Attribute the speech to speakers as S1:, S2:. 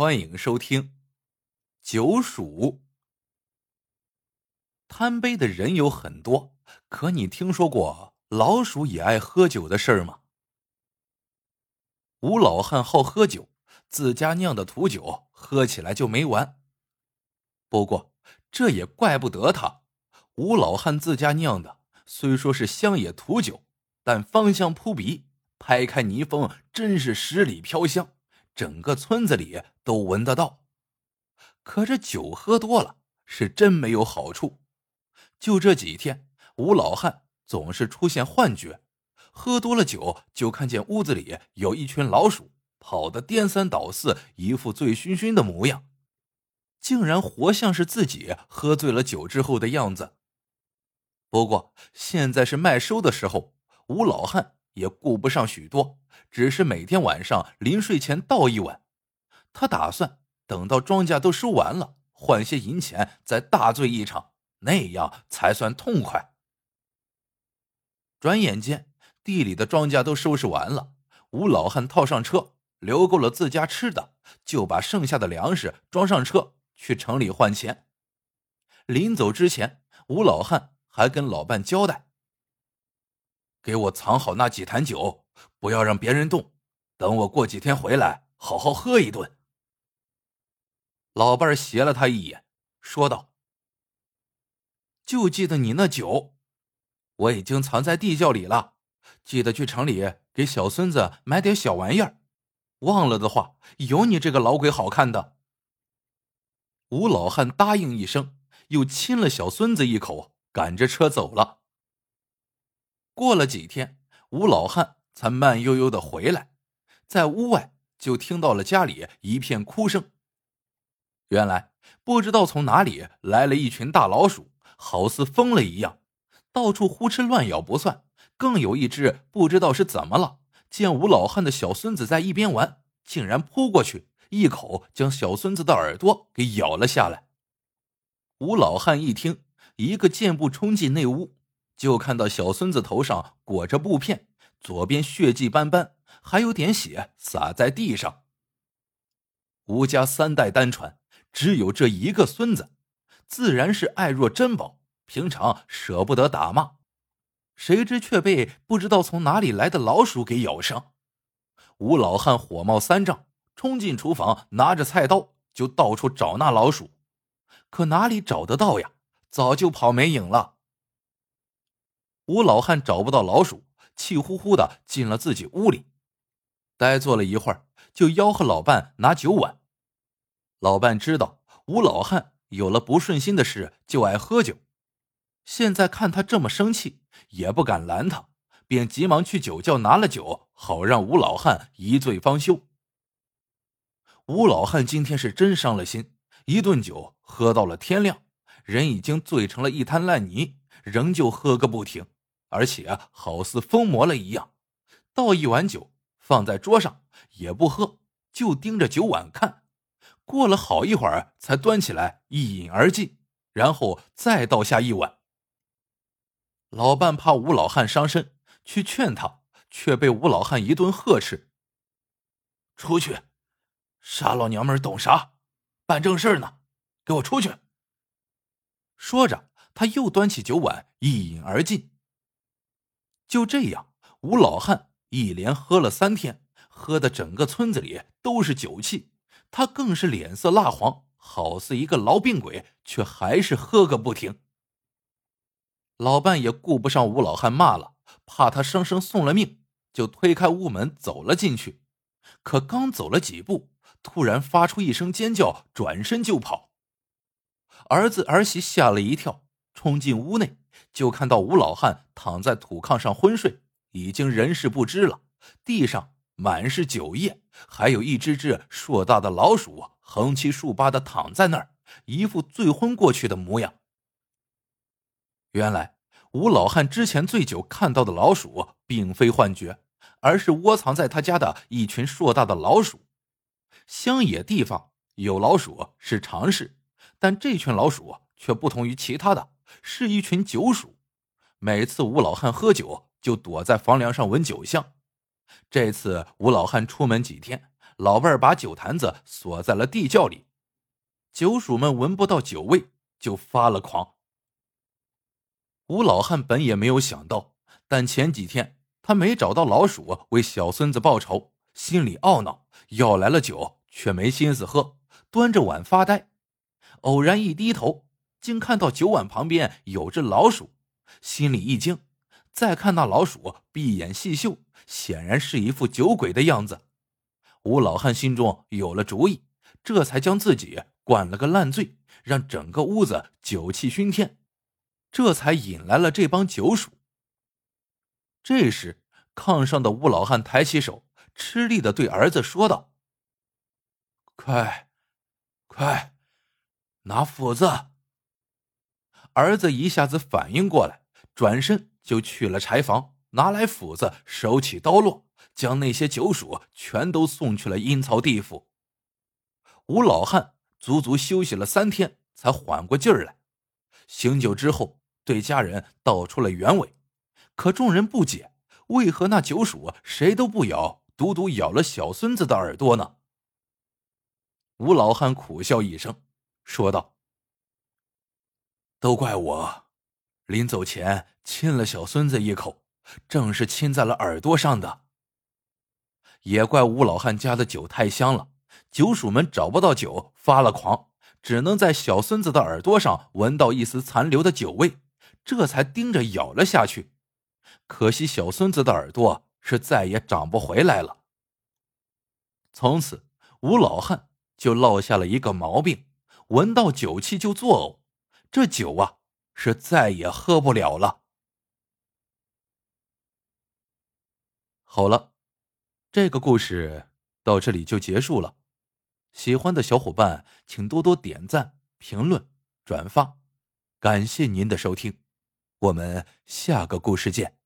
S1: 欢迎收听《酒鼠》。贪杯的人有很多，可你听说过老鼠也爱喝酒的事儿吗？吴老汉好喝酒，自家酿的土酒喝起来就没完。不过这也怪不得他，吴老汉自家酿的虽说是乡野土酒，但芳香扑鼻。拍开泥封，真是十里飘香，整个村子里都闻得到。可这酒喝多了，是真没有好处。就这几天，吴老汉总是出现幻觉，喝多了酒就看见屋子里有一群老鼠，跑得颠三倒四，一副醉醺醺的模样，竟然活像是自己喝醉了酒之后的样子。不过现在是麦收的时候，吴老汉。也顾不上许多，只是每天晚上临睡前倒一碗。他打算等到庄稼都收完了，换些银钱再大醉一场，那样才算痛快。转眼间，地里的庄稼都收拾完了，吴老汉套上车，留够了自家吃的，就把剩下的粮食装上车去城里换钱。临走之前，吴老汉还跟老伴交代。给我藏好那几坛酒，不要让别人动。等我过几天回来，好好喝一顿。老伴斜了他一眼，说道：“就记得你那酒，我已经藏在地窖里了。记得去城里给小孙子买点小玩意儿。忘了的话，有你这个老鬼好看的。”吴老汉答应一声，又亲了小孙子一口，赶着车走了。过了几天，吴老汉才慢悠悠的回来，在屋外就听到了家里一片哭声。原来不知道从哪里来了一群大老鼠，好似疯了一样，到处胡吃乱咬不算，更有一只不知道是怎么了，见吴老汉的小孙子在一边玩，竟然扑过去，一口将小孙子的耳朵给咬了下来。吴老汉一听，一个箭步冲进内屋。就看到小孙子头上裹着布片，左边血迹斑斑，还有点血洒在地上。吴家三代单传，只有这一个孙子，自然是爱若珍宝，平常舍不得打骂，谁知却被不知道从哪里来的老鼠给咬伤。吴老汉火冒三丈，冲进厨房，拿着菜刀就到处找那老鼠，可哪里找得到呀？早就跑没影了。吴老汉找不到老鼠，气呼呼的进了自己屋里，呆坐了一会儿，就吆喝老伴拿酒碗。老伴知道吴老汉有了不顺心的事就爱喝酒，现在看他这么生气，也不敢拦他，便急忙去酒窖拿了酒，好让吴老汉一醉方休。吴老汉今天是真伤了心，一顿酒喝到了天亮，人已经醉成了一滩烂泥，仍旧喝个不停。而且好似疯魔了一样，倒一碗酒放在桌上也不喝，就盯着酒碗看。过了好一会儿，才端起来一饮而尽，然后再倒下一碗。老伴怕吴老汉伤身，去劝他，却被吴老汉一顿呵斥：“出去！傻老娘们懂啥？办正事呢！给我出去！”说着，他又端起酒碗一饮而尽。就这样，吴老汉一连喝了三天，喝的整个村子里都是酒气，他更是脸色蜡黄，好似一个痨病鬼，却还是喝个不停。老伴也顾不上吴老汉骂了，怕他生生送了命，就推开屋门走了进去。可刚走了几步，突然发出一声尖叫，转身就跑。儿子儿媳吓了一跳，冲进屋内。就看到吴老汉躺在土炕上昏睡，已经人事不知了。地上满是酒液，还有一只只硕大的老鼠横七竖八的躺在那儿，一副醉昏过去的模样。原来吴老汉之前醉酒看到的老鼠，并非幻觉，而是窝藏在他家的一群硕大的老鼠。乡野地方有老鼠是常事，但这群老鼠却不同于其他的。是一群酒鼠，每次吴老汉喝酒就躲在房梁上闻酒香。这次吴老汉出门几天，老伴儿把酒坛子锁在了地窖里，酒鼠们闻不到酒味就发了狂。吴老汉本也没有想到，但前几天他没找到老鼠为小孙子报仇，心里懊恼，要来了酒却没心思喝，端着碗发呆。偶然一低头，竟看到酒碗旁边有只老鼠，心里一惊。再看那老鼠闭眼细嗅，显然是一副酒鬼的样子。吴老汉心中有了主意，这才将自己灌了个烂醉，让整个屋子酒气熏天。这才引来了这帮酒鼠。这时，炕上的吴老汉抬起手，吃力的对儿子说道：“快，快，拿斧子！”儿子一下子反应过来，转身就去了柴房，拿来斧子，手起刀落，将那些酒鼠全都送去了阴曹地府。吴老汉足足休息了三天，才缓过劲儿来。醒酒之后，对家人道出了原委，可众人不解，为何那九鼠谁都不咬，独独咬了小孙子的耳朵呢？吴老汉苦笑一声，说道：“都怪我，临走前亲了小孙子一口，正是亲在了耳朵上的。也怪吴老汉家的酒太香了，酒鼠们找不到酒，发了狂。”只能在小孙子的耳朵上闻到一丝残留的酒味，这才盯着咬了下去。可惜小孙子的耳朵是再也长不回来了。从此，吴老汉就落下了一个毛病，闻到酒气就作呕，这酒啊是再也喝不了了。好了，这个故事到这里就结束了。喜欢的小伙伴，请多多点赞、评论、转发，感谢您的收听，我们下个故事见。